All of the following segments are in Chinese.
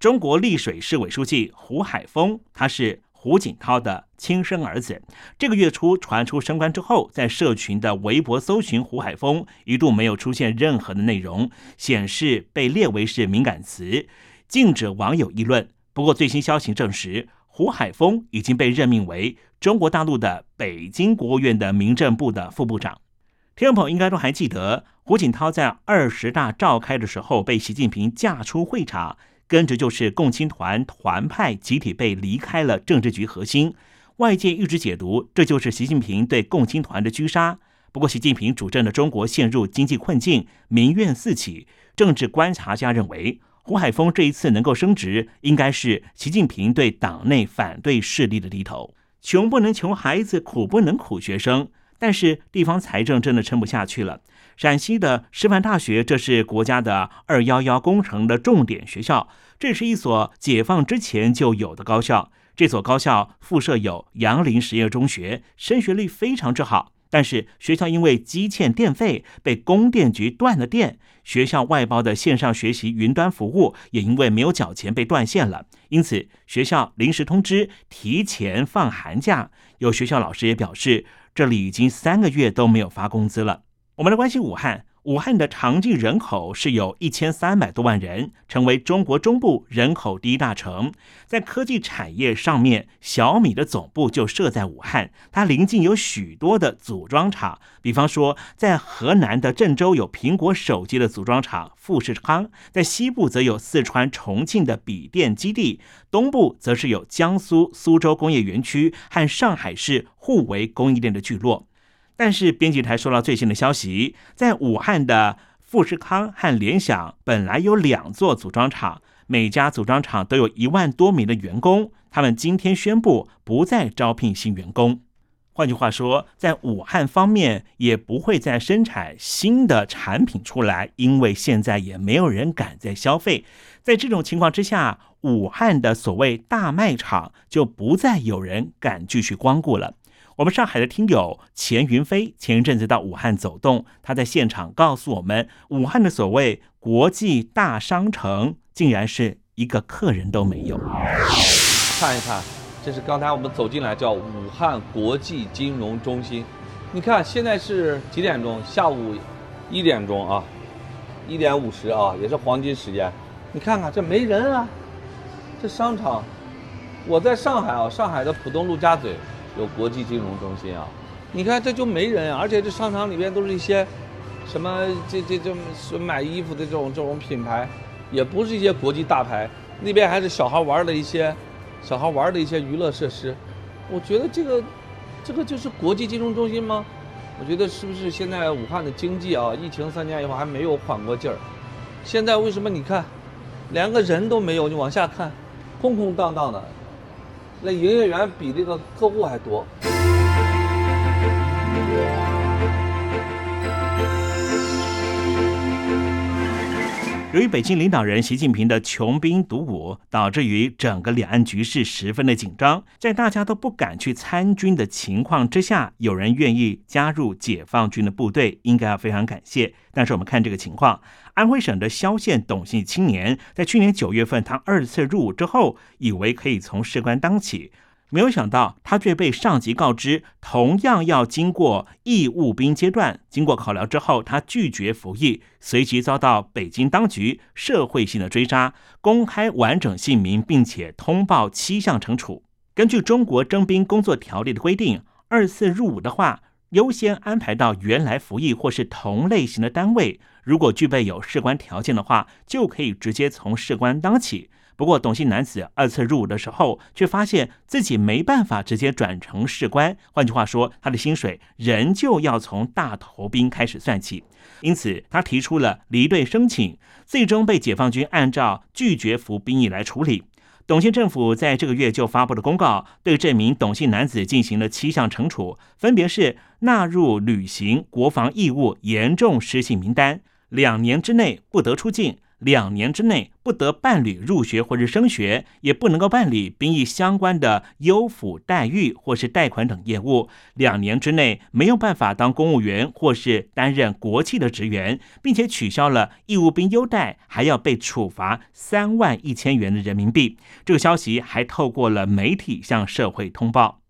中国丽水市委书记胡海峰，他是。胡锦涛的亲生儿子，这个月初传出升官之后，在社群的微博搜寻胡海峰，一度没有出现任何的内容，显示被列为是敏感词，禁止网友议论。不过最新消息证实，胡海峰已经被任命为中国大陆的北京国务院的民政部的副部长。听众朋友应该都还记得，胡锦涛在二十大召开的时候被习近平架出会场。跟着就是共青团团派集体被离开了政治局核心，外界一直解读这就是习近平对共青团的狙杀。不过，习近平主政的中国陷入经济困境，民怨四起。政治观察家认为，胡海峰这一次能够升职，应该是习近平对党内反对势力的低头。穷不能穷孩子，苦不能苦学生，但是地方财政真的撑不下去了。陕西的师范大学，这是国家的“二幺幺”工程的重点学校，这是一所解放之前就有的高校。这所高校附设有杨林实验中学，升学率非常之好。但是学校因为积欠电费，被供电局断了电。学校外包的线上学习云端服务也因为没有缴钱被断线了。因此，学校临时通知提前放寒假。有学校老师也表示，这里已经三个月都没有发工资了。我们来关心武汉。武汉的常住人口是有一千三百多万人，成为中国中部人口第一大城。在科技产业上面，小米的总部就设在武汉，它临近有许多的组装厂。比方说，在河南的郑州有苹果手机的组装厂富士康，在西部则有四川重庆的笔电基地，东部则是有江苏苏州工业园区和上海市互为供应链的聚落。但是编辑台收到最新的消息，在武汉的富士康和联想本来有两座组装厂，每家组装厂都有一万多名的员工，他们今天宣布不再招聘新员工。换句话说，在武汉方面也不会再生产新的产品出来，因为现在也没有人敢再消费。在这种情况之下，武汉的所谓大卖场就不再有人敢继续光顾了。我们上海的听友钱云飞前一阵子到武汉走动，他在现场告诉我们，武汉的所谓国际大商城，竟然是一个客人都没有。看一看，这是刚才我们走进来叫武汉国际金融中心。你看现在是几点钟？下午一点钟啊，一点五十啊，也是黄金时间。你看看这没人啊，这商场，我在上海啊，上海的浦东陆家嘴。有国际金融中心啊，你看这就没人，而且这商场里边都是一些什么这这这买衣服的这种这种品牌，也不是一些国际大牌，那边还是小孩玩的一些小孩玩的一些娱乐设施。我觉得这个这个就是国际金融中心吗？我觉得是不是现在武汉的经济啊，疫情三年以后还没有缓过劲儿？现在为什么你看连个人都没有？你往下看，空空荡荡的。那营业员比那个客户还多。由于北京领导人习近平的穷兵黩武，导致于整个两岸局势十分的紧张。在大家都不敢去参军的情况之下，有人愿意加入解放军的部队，应该要非常感谢。但是我们看这个情况，安徽省的萧县董姓青年，在去年九月份他二次入伍之后，以为可以从士官当起。没有想到，他却被上级告知，同样要经过义务兵阶段。经过考量之后，他拒绝服役，随即遭到北京当局社会性的追杀，公开完整姓名，并且通报七项惩处。根据中国征兵工作条例的规定，二次入伍的话，优先安排到原来服役或是同类型的单位。如果具备有士官条件的话，就可以直接从士官当起。不过，董姓男子二次入伍的时候，却发现自己没办法直接转成士官，换句话说，他的薪水仍旧要从大头兵开始算起。因此，他提出了离队申请，最终被解放军按照拒绝服兵役来处理。董姓政府在这个月就发布了公告，对这名董姓男子进行了七项惩处，分别是纳入履行国防义务严重失信名单，两年之内不得出境。两年之内不得办理入学或者升学，也不能够办理兵役相关的优抚待遇或是贷款等业务。两年之内没有办法当公务员或是担任国企的职员，并且取消了义务兵优待，还要被处罚三万一千元的人民币。这个消息还透过了媒体向社会通报。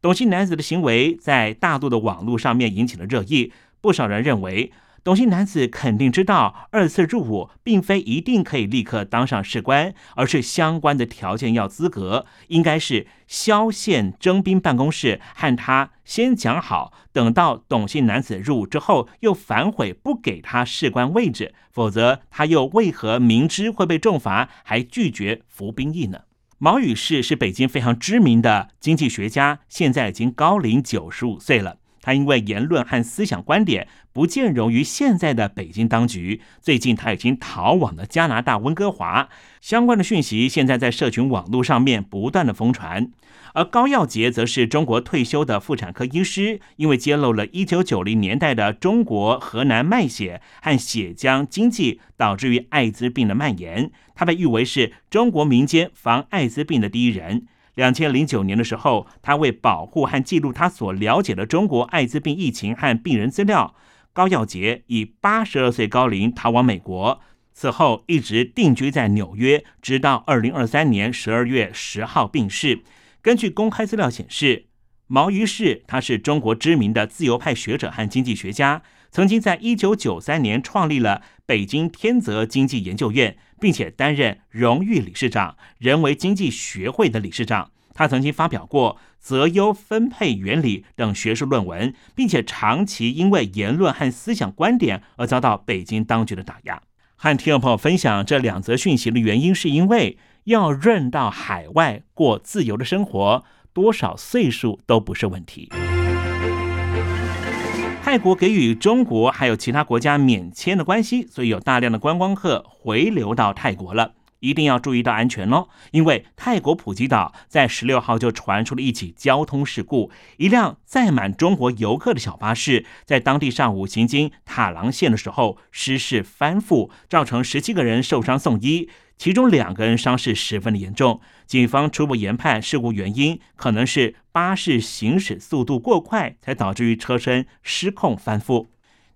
董姓男子的行为在大陆的网络上面引起了热议，不少人认为。董姓男子肯定知道，二次入伍并非一定可以立刻当上士官，而是相关的条件要资格，应该是萧县征兵办公室和他先讲好，等到董姓男子入伍之后，又反悔不给他士官位置，否则他又为何明知会被重罚，还拒绝服兵役呢？毛宇士是北京非常知名的经济学家，现在已经高龄九十五岁了。他因为言论和思想观点不见容于现在的北京当局，最近他已经逃往了加拿大温哥华。相关的讯息现在在社群网络上面不断的疯传。而高耀杰则是中国退休的妇产科医师，因为揭露了1990年代的中国河南卖血和血浆经济导致于艾滋病的蔓延，他被誉为是中国民间防艾滋病的第一人。两千零九年的时候，他为保护和记录他所了解的中国艾滋病疫情和病人资料，高耀杰以八十二岁高龄逃往美国，此后一直定居在纽约，直到二零二三年十二月十号病逝。根据公开资料显示，毛于士他是中国知名的自由派学者和经济学家，曾经在一九九三年创立了北京天泽经济研究院。并且担任荣誉理事长、人为经济学会的理事长。他曾经发表过择优分配原理等学术论文，并且长期因为言论和思想观点而遭到北京当局的打压。和听众朋友分享这两则讯息的原因，是因为要润到海外过自由的生活，多少岁数都不是问题。泰国给予中国还有其他国家免签的关系，所以有大量的观光客回流到泰国了。一定要注意到安全哦，因为泰国普吉岛在十六号就传出了一起交通事故，一辆载满中国游客的小巴士在当地上午行经塔郎县的时候失事翻覆，造成十七个人受伤送医。其中两个人伤势十分的严重，警方初步研判事故原因可能是巴士行驶速度过快，才导致于车身失控翻覆。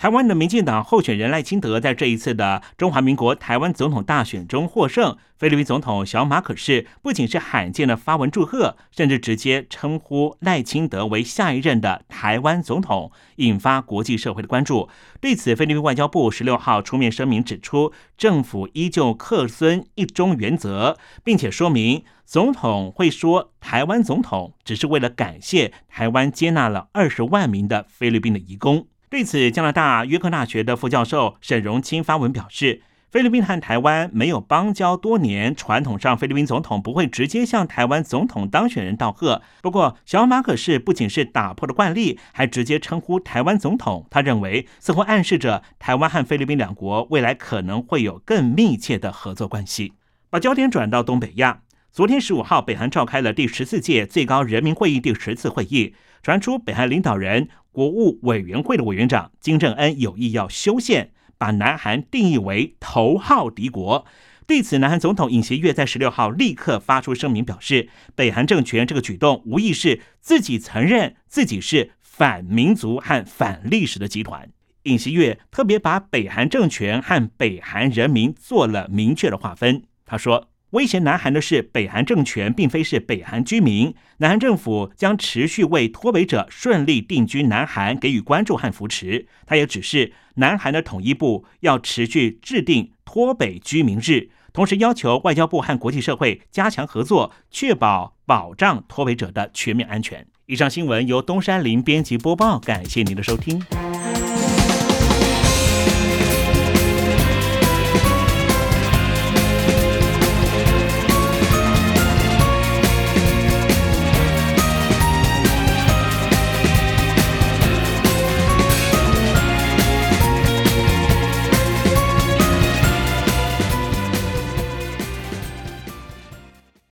台湾的民进党候选人赖清德在这一次的中华民国台湾总统大选中获胜。菲律宾总统小马可是不仅是罕见的发文祝贺，甚至直接称呼赖清德为下一任的台湾总统，引发国际社会的关注。对此，菲律宾外交部十六号出面声明指出，政府依旧恪遵一中原则，并且说明总统会说台湾总统只是为了感谢台湾接纳了二十万名的菲律宾的移工。对此，加拿大约克大学的副教授沈荣清发文表示，菲律宾和台湾没有邦交多年，传统上菲律宾总统不会直接向台湾总统当选人道贺。不过，小马可是不仅是打破了惯例，还直接称呼台湾总统。他认为，似乎暗示着台湾和菲律宾两国未来可能会有更密切的合作关系。把焦点转到东北亚，昨天十五号，北韩召开了第十四届最高人民会议第十次会议，传出北韩领导人。国务委员会的委员长金正恩有意要修宪，把南韩定义为头号敌国。对此，南韩总统尹锡悦在十六号立刻发出声明，表示北韩政权这个举动无疑是自己承认自己是反民族和反历史的集团。尹锡悦特别把北韩政权和北韩人民做了明确的划分。他说。威胁南韩的是北韩政权，并非是北韩居民。南韩政府将持续为脱北者顺利定居南韩给予关注和扶持。他也指示南韩的统一部要持续制定脱北居民日，同时要求外交部和国际社会加强合作，确保保障脱北者的全面安全。以上新闻由东山林编辑播报，感谢您的收听。